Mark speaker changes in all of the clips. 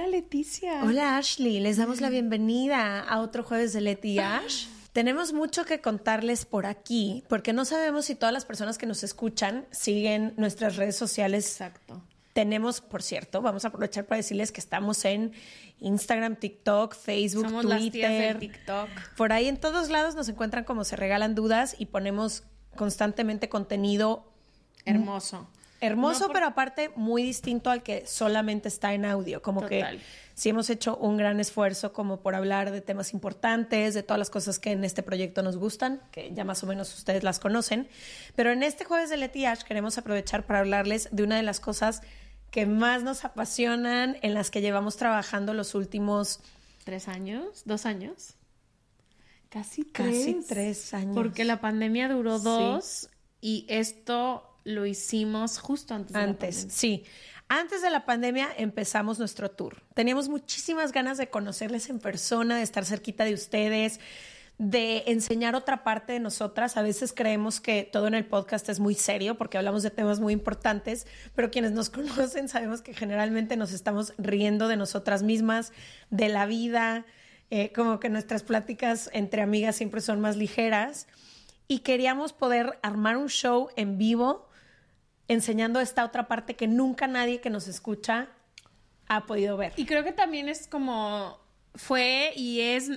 Speaker 1: Hola Leticia.
Speaker 2: Hola Ashley, les damos la bienvenida a otro jueves de Leti y Ash. Tenemos mucho que contarles por aquí, porque no sabemos si todas las personas que nos escuchan siguen nuestras redes sociales.
Speaker 1: Exacto.
Speaker 2: Tenemos, por cierto, vamos a aprovechar para decirles que estamos en Instagram, TikTok, Facebook,
Speaker 1: Somos las tías
Speaker 2: Twitter.
Speaker 1: del TikTok.
Speaker 2: Por ahí en todos lados nos encuentran como se regalan dudas y ponemos constantemente contenido
Speaker 1: Hermoso.
Speaker 2: Hermoso,
Speaker 1: No por-
Speaker 2: pero aparte muy distinto al que solamente está en audio. Como
Speaker 1: Total.
Speaker 2: que sí hemos hecho un gran esfuerzo como por hablar de temas importantes, de todas las cosas que en este proyecto nos gustan, que ya más o menos ustedes las conocen. Pero en este jueves de Leti y Ash queremos aprovechar para hablarles de una de las cosas que más nos apasionan, en las que llevamos trabajando los últimos
Speaker 1: ¿Tres años? ¿Dos años? Casi tres.
Speaker 2: casi tres años.
Speaker 1: Porque la pandemia duró
Speaker 2: Sí.
Speaker 1: dos y esto lo hicimos justo antes de la
Speaker 2: Antes, sí. Antes de la pandemia empezamos nuestro tour. Teníamos muchísimas ganas de conocerles en persona, de estar cerquita de ustedes, de enseñar otra parte de nosotras. A veces creemos que todo en el podcast es muy serio porque hablamos de temas muy importantes, pero quienes nos conocen sabemos que generalmente nos estamos riendo de nosotras mismas, de la vida, eh, como que nuestras pláticas entre amigas siempre son más ligeras. Y queríamos poder armar un show en vivo enseñando esta otra parte que nunca nadie que nos escucha ha podido ver.
Speaker 1: Y creo que también es como fue y es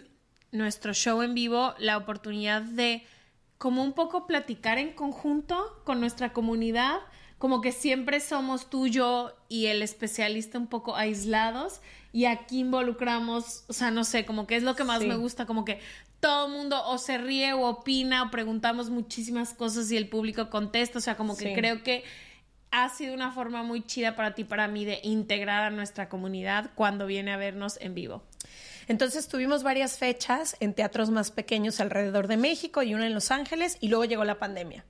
Speaker 1: nuestro show en vivo la oportunidad de como un poco platicar en conjunto con nuestra comunidad, como que siempre somos tú, yo y el especialista un poco aislados y aquí involucramos, o sea, no sé, como que es lo que más
Speaker 2: Sí.
Speaker 1: me gusta, como que todo el mundo o se ríe o opina o preguntamos muchísimas cosas y el público contesta, o sea, como que
Speaker 2: Sí.
Speaker 1: creo que ha sido una forma muy chida para ti, para mí, de integrar a nuestra comunidad cuando viene a vernos en vivo.
Speaker 2: Entonces tuvimos varias fechas en teatros más pequeños alrededor de México y una en Los Ángeles y luego llegó la pandemia.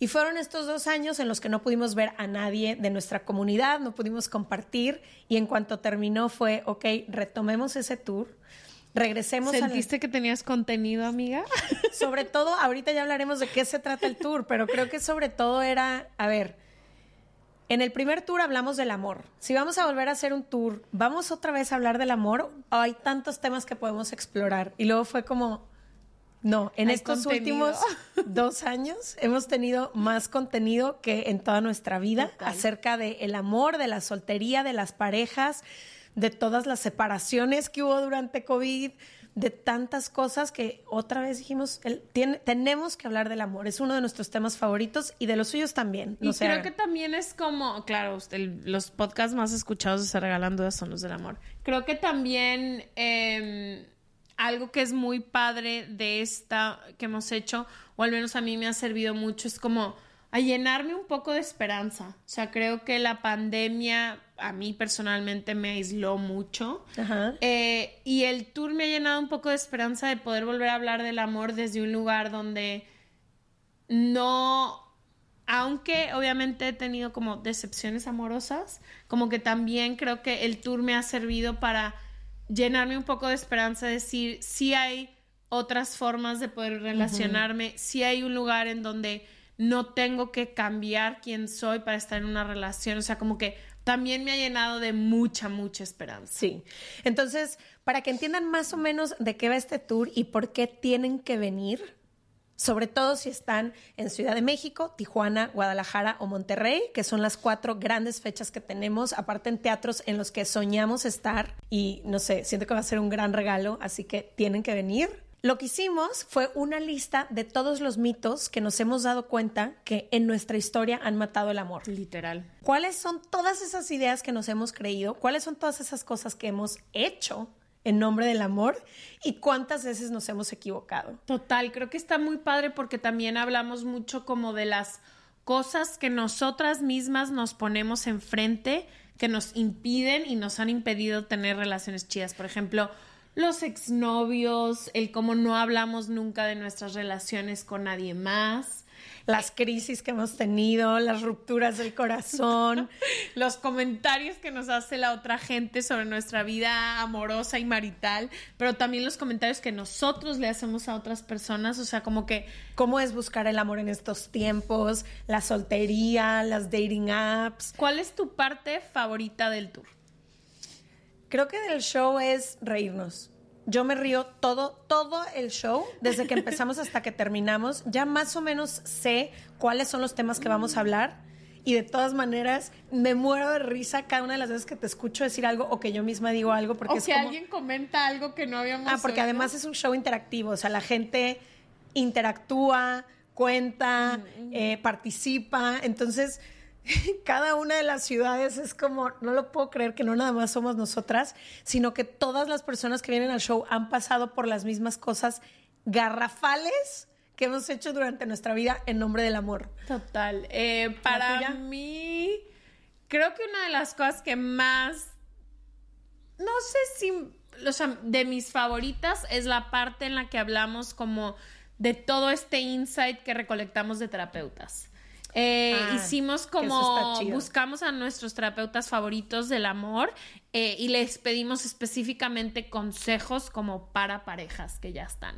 Speaker 2: Y fueron estos dos años en los que no pudimos ver a nadie de nuestra comunidad, no pudimos compartir y en cuanto terminó fue, ok, retomemos ese tour, regresemos a la-
Speaker 1: ¿Sentiste que tenías contenido, amiga?
Speaker 2: sobre todo, ahorita ya hablaremos de qué se trata el tour, pero creo que sobre todo era, a ver, en el primer tour hablamos del amor. Si vamos a volver a hacer un tour, ¿vamos otra vez a hablar del amor? Hay tantos temas que podemos explorar. Y luego fue como, no, en
Speaker 1: Hay
Speaker 2: estos
Speaker 1: contenido.
Speaker 2: últimos dos años hemos tenido más contenido que en toda nuestra vida
Speaker 1: Total.
Speaker 2: acerca del el amor, de la soltería, de las parejas, de todas las separaciones que hubo durante COVID, de tantas cosas que otra vez dijimos, el- tiene- tenemos que hablar del amor. Es uno de nuestros temas favoritos y de los suyos también.
Speaker 1: Y
Speaker 2: no
Speaker 1: creo
Speaker 2: hagan.
Speaker 1: que también es como, claro, el- los podcasts más escuchados de Se Regalan Dudas son los del amor. Creo que también eh, algo que es muy padre de esta que hemos hecho, o al menos a mí me ha servido mucho, es como a llenarme un poco de esperanza. O sea, creo que la pandemia a mí personalmente me aisló mucho.
Speaker 2: Ajá.
Speaker 1: Eh, y el tour me ha llenado un poco de esperanza de poder volver a hablar del amor desde un lugar donde no, aunque obviamente he tenido como decepciones amorosas, como que también creo que el tour me ha servido para llenarme un poco de esperanza, decir, sí hay otras formas de poder relacionarme, sí hay un lugar en donde no tengo que cambiar quién soy para estar en una relación, o sea, como que también me ha llenado de mucha, mucha esperanza.
Speaker 2: Sí. Entonces, para que entiendan más o menos de qué va este tour y por qué tienen que venir, sobre todo si están en Ciudad de México, Tijuana, Guadalajara o Monterrey, que son las cuatro grandes fechas que tenemos, aparte en teatros en los que soñamos estar y no sé, siento que va a ser un gran regalo, así que tienen que venir. Lo que hicimos fue una lista de todos los mitos que nos hemos dado cuenta que en nuestra historia han matado el amor.
Speaker 1: Literal.
Speaker 2: ¿Cuáles son todas esas ideas que nos hemos creído? ¿Cuáles son todas esas cosas que hemos hecho en nombre del amor y cuántas veces nos hemos equivocado.
Speaker 1: Total, creo que está muy padre porque también hablamos mucho como de las cosas que nosotras mismas nos ponemos enfrente que nos impiden y nos han impedido tener relaciones chidas. Por ejemplo, los exnovios, el cómo no hablamos nunca de nuestras relaciones con nadie más
Speaker 2: las crisis que hemos tenido, las rupturas del corazón,
Speaker 1: los comentarios que nos hace la otra gente sobre nuestra vida amorosa y marital, pero también los comentarios que nosotros le hacemos a otras personas, o sea, como que...
Speaker 2: ¿Cómo es buscar el amor en estos tiempos? La soltería, las dating apps.
Speaker 1: ¿Cuál es tu parte favorita del tour?
Speaker 2: Creo que del show es reírnos yo me río todo, todo el show, desde que empezamos hasta que terminamos. Ya más o menos sé cuáles son los temas que vamos a hablar. Y de todas maneras, me muero de risa cada una de las veces que te escucho decir algo o que yo misma digo algo. Porque
Speaker 1: o
Speaker 2: es
Speaker 1: que alguien comenta algo que no habíamos
Speaker 2: Ah, porque además es un show interactivo. O sea, la gente interactúa, cuenta, eh, participa. Entonces cada una de las ciudades es como, no lo puedo creer que no nada más somos nosotras, sino que todas las personas que vienen al show han pasado por las mismas cosas garrafales que hemos hecho durante nuestra vida en nombre del amor.
Speaker 1: Total. Eh, para mí, creo que una de las cosas que más, no sé si, o sea, de mis favoritas es la parte en la que hablamos como de todo este insight que recolectamos de terapeutas. Eh, ah, hicimos como buscamos a nuestros terapeutas favoritos del amor eh, y les pedimos específicamente consejos como para parejas que ya están.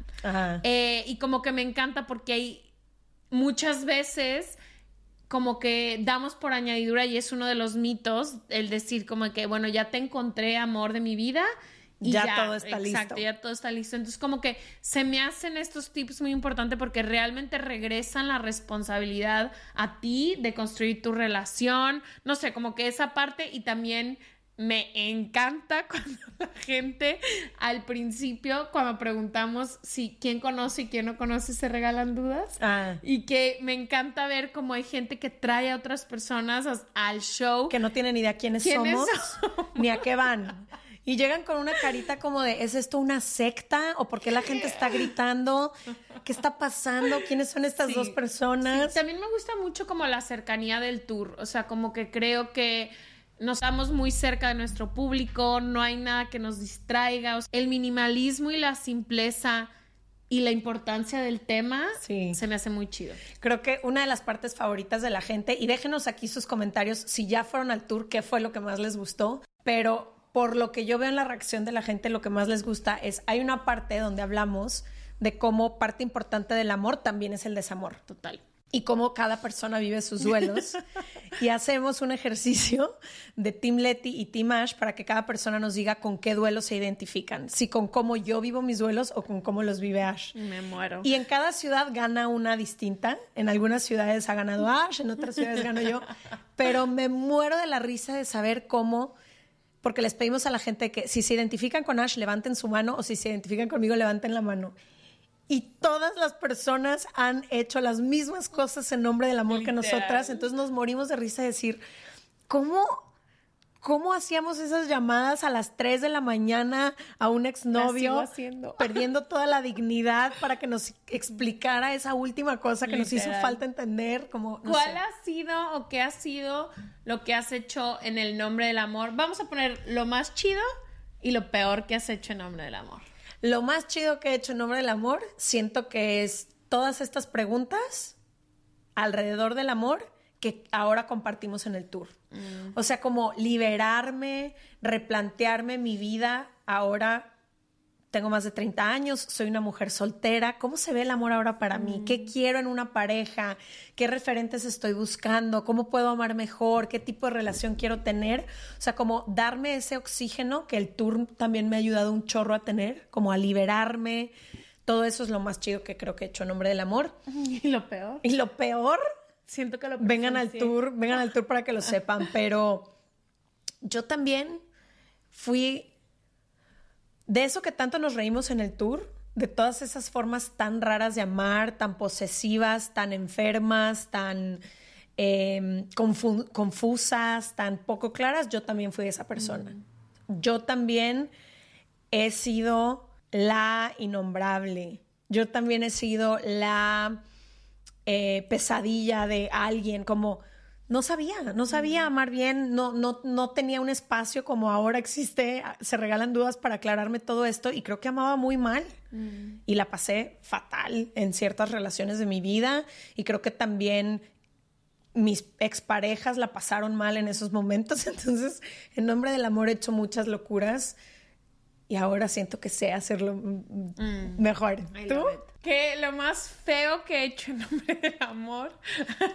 Speaker 1: Eh, y como que me encanta porque hay muchas veces como que damos por añadidura y es uno de los mitos el decir como que bueno ya te encontré amor de mi vida
Speaker 2: ya, todo está listo.
Speaker 1: Exacto, ya todo está listo. Entonces, como que se me hacen estos tips muy importantes porque realmente regresan la responsabilidad a ti de construir tu relación. No sé, como que esa parte y también me encanta cuando la gente al principio, cuando preguntamos si quién conoce y quién no conoce, se regalan dudas. Ah. Y que me encanta ver cómo hay gente que trae a otras personas al show.
Speaker 2: Que no tienen ni idea quiénes, somos, ni a qué van. Y llegan con una carita como de, ¿es esto una secta? ¿O por qué la gente está gritando? ¿Qué está pasando? ¿Quiénes son estas dos personas?
Speaker 1: También me gusta mucho como la cercanía del tour. O sea, como que creo que nos estamos muy cerca de nuestro público, no hay nada que nos distraiga. el minimalismo y la simpleza y la importancia del tema se me hace muy chido.
Speaker 2: Creo que una de las partes favoritas de la gente, y déjenos aquí sus comentarios si ya fueron al tour, qué fue lo que más les gustó, pero por lo que yo veo en la reacción de la gente, lo que más les gusta es, hay una parte donde hablamos de cómo parte importante del amor también es el desamor.
Speaker 1: Total.
Speaker 2: Y cómo cada persona vive sus duelos. y hacemos un ejercicio de Team Letty y Team Ash para que cada persona nos diga con qué duelos se identifican. Si con cómo yo vivo mis duelos o con cómo los vive Ash.
Speaker 1: Me muero.
Speaker 2: Y en cada ciudad gana una distinta. En algunas ciudades ha ganado Ash, en otras ciudades gano yo. Pero me muero de la risa de saber cómo porque les pedimos a la gente que si se identifican con Ash, levanten su mano o si se identifican conmigo, levanten la mano. Y todas las personas han hecho las mismas cosas en nombre del amor que nosotras, entonces nos morimos de risa de decir, ¿cómo ¿Cómo hacíamos esas llamadas a las 3 de la mañana a un exnovio, perdiendo toda la dignidad para que nos explicara esa última cosa que nos hizo falta entender? Como,
Speaker 1: ¿Cuál ha sido o qué ha sido lo que has hecho en el nombre del amor? Vamos a poner lo más chido y lo peor que has hecho en nombre del amor.
Speaker 2: Lo más chido que he hecho en nombre del amor, siento que es todas estas preguntas alrededor del amor que ahora compartimos en el tour. Mm. O sea, como liberarme, replantearme mi vida. Ahora tengo más de 30 años, soy una mujer soltera. ¿Cómo se ve el amor ahora para mí? ¿Qué mm. quiero en una pareja? ¿Qué referentes estoy buscando? ¿Cómo puedo amar mejor? ¿Qué tipo de relación quiero tener? O sea, como darme ese oxígeno que el tour también me ha ayudado un chorro a tener, como a liberarme Todo eso es lo más chido que creo que he hecho en nombre del amor.
Speaker 1: Y lo peor.
Speaker 2: Y lo peor,
Speaker 1: Siento que lo
Speaker 2: vengan al tour, vengan al tour para que lo sepan, pero yo también fui de eso que tanto nos reímos en el tour, de todas esas formas tan raras de amar, tan posesivas, tan enfermas, tan eh, confu- confusas, tan poco claras, yo también fui esa persona. Yo también he sido la innombrable. Yo también he sido la eh, pesadilla de alguien, como no sabía, no sabía amar bien, no, no, no tenía un espacio como ahora existe, se regalan dudas para aclararme todo esto y creo que amaba muy mal. Y la pasé fatal en ciertas relaciones de mi vida y creo que también mis exparejas la pasaron mal en esos momentos, entonces en nombre del amor he hecho muchas locuras y ahora siento que sé hacerlo mm, mejor. ¿Tú?
Speaker 1: Que lo más feo que he hecho en nombre del amor,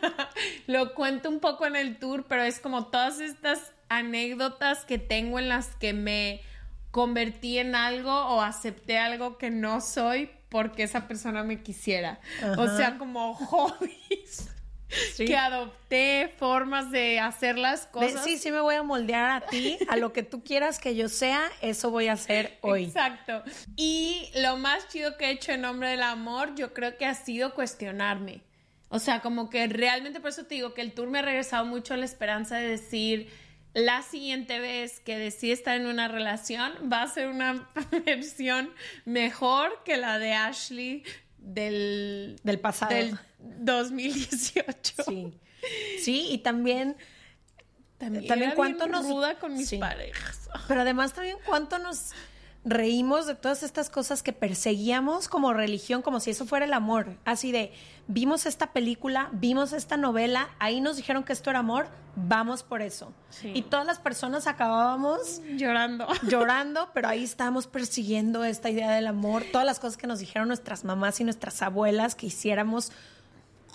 Speaker 1: lo cuento un poco en el tour, pero es como todas estas anécdotas que tengo en las que me convertí en algo o acepté algo que no soy porque esa persona me quisiera. O sea, como hobbies.
Speaker 2: Sí.
Speaker 1: Que adopté formas de hacer las cosas.
Speaker 2: sí, sí me voy a moldear a ti, a lo que tú quieras que yo sea, eso voy a hacer hoy.
Speaker 1: Exacto. Y lo más chido que he hecho en nombre del amor, yo creo que ha sido cuestionarme. O sea, como que realmente por eso te digo que el tour me ha regresado mucho a la esperanza de decir, la siguiente vez que decida estar en una relación va a ser una versión mejor que la de Ashley del,
Speaker 2: Del pasado.
Speaker 1: del 2018.
Speaker 2: Sí. Sí, y también,
Speaker 1: También,
Speaker 2: También
Speaker 1: era
Speaker 2: cuánto
Speaker 1: bien
Speaker 2: nos-
Speaker 1: ruda con mis
Speaker 2: sí.
Speaker 1: parejas.
Speaker 2: pero además también cuánto nos reímos de todas estas cosas que perseguíamos como religión, como si eso fuera el amor. Así de, vimos esta película, vimos esta novela, ahí nos dijeron que esto era amor, vamos por eso.
Speaker 1: Sí.
Speaker 2: Y todas las personas acabábamos
Speaker 1: Llorando.
Speaker 2: llorando, pero ahí estábamos persiguiendo esta idea del amor, todas las cosas que nos dijeron nuestras mamás y nuestras abuelas que hiciéramos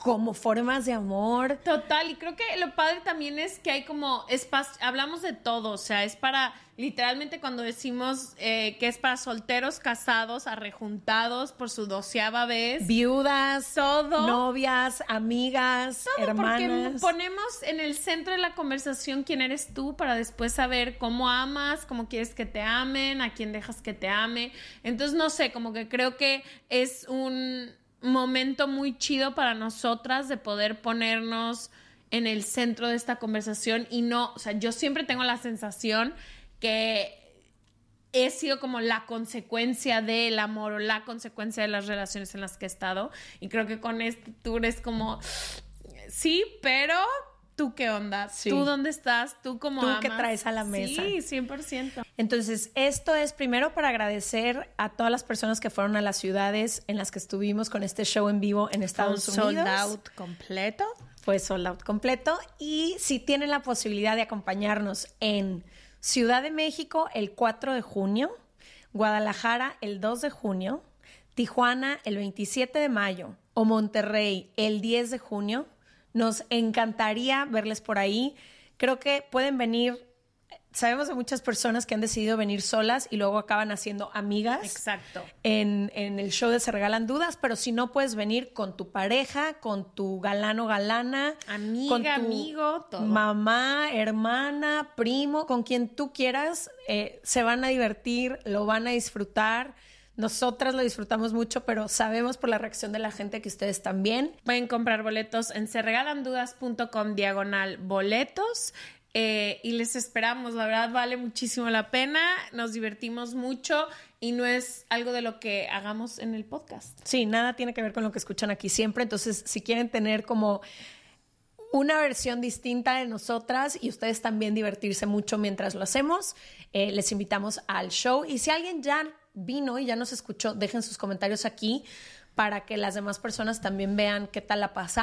Speaker 2: como formas de amor.
Speaker 1: Total, y creo que lo padre también es que hay como espacio, hablamos de todo, o sea, es para, literalmente cuando decimos eh, que es para solteros, casados, arrejuntados por su doceava vez.
Speaker 2: Viudas,
Speaker 1: Todo.
Speaker 2: novias, amigas,
Speaker 1: Todo, porque ponemos en el centro de la conversación quién eres tú para después saber cómo amas, cómo quieres que te amen, a quién dejas que te ame. Entonces, no sé, como que creo que es un momento muy chido para nosotras de poder ponernos en el centro de esta conversación y no, o sea, yo siempre tengo la sensación que he sido como la consecuencia del amor o la consecuencia de las relaciones en las que he estado. Y creo que con este tour es como, sí, pero tú qué onda,
Speaker 2: Sí.
Speaker 1: tú dónde estás, tú cómo
Speaker 2: Tú
Speaker 1: amas.
Speaker 2: qué traes a la mesa.
Speaker 1: Sí, 100%.
Speaker 2: Entonces, esto es primero para agradecer a todas las personas que fueron a las ciudades en las que estuvimos con este show en vivo en Estados
Speaker 1: Sold
Speaker 2: Unidos.
Speaker 1: out completo.
Speaker 2: fue sold out completo. Y si tienen la posibilidad de acompañarnos en Ciudad de México el 4 de junio, Guadalajara el 2 de junio, Tijuana el 27 de mayo o Monterrey el 10 de junio, nos encantaría verles por ahí. Creo que pueden venir. Sabemos de muchas personas que han decidido venir solas y luego acaban haciendo amigas
Speaker 1: Exacto.
Speaker 2: en, en el show de Se Regalan Dudas, pero si no puedes venir con tu pareja, con tu galano galana,
Speaker 1: Amiga,
Speaker 2: con tu
Speaker 1: amigo, todo.
Speaker 2: mamá, hermana, primo, con quien tú quieras, eh, se van a divertir, lo van a disfrutar. Nosotras lo disfrutamos mucho, pero sabemos por la reacción de la gente que ustedes también.
Speaker 1: Pueden comprar boletos en serregalandudas.com diagonal boletos. eh, y les esperamos, la verdad vale muchísimo la pena, nos divertimos mucho y no es algo de lo que hagamos en el podcast.
Speaker 2: Sí, nada tiene que ver con lo que escuchan aquí siempre. Entonces, si quieren tener como una versión distinta de nosotras y ustedes también divertirse mucho mientras lo hacemos, eh, les invitamos al show. Y si alguien ya vino y ya nos escuchó, dejen sus comentarios aquí para que las demás personas también vean qué tal la pasa.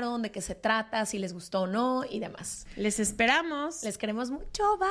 Speaker 2: de qué se trata, si les gustó o no y demás.
Speaker 1: Les esperamos.
Speaker 2: Les queremos mucho. Bye.